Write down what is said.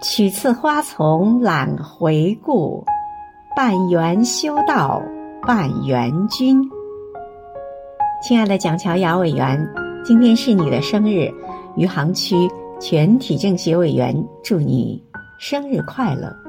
取次花丛懒回顾，半缘修道半缘君。亲爱的蒋乔雅委员，今天是你的生日，余杭区全体政协委员祝你生日快乐。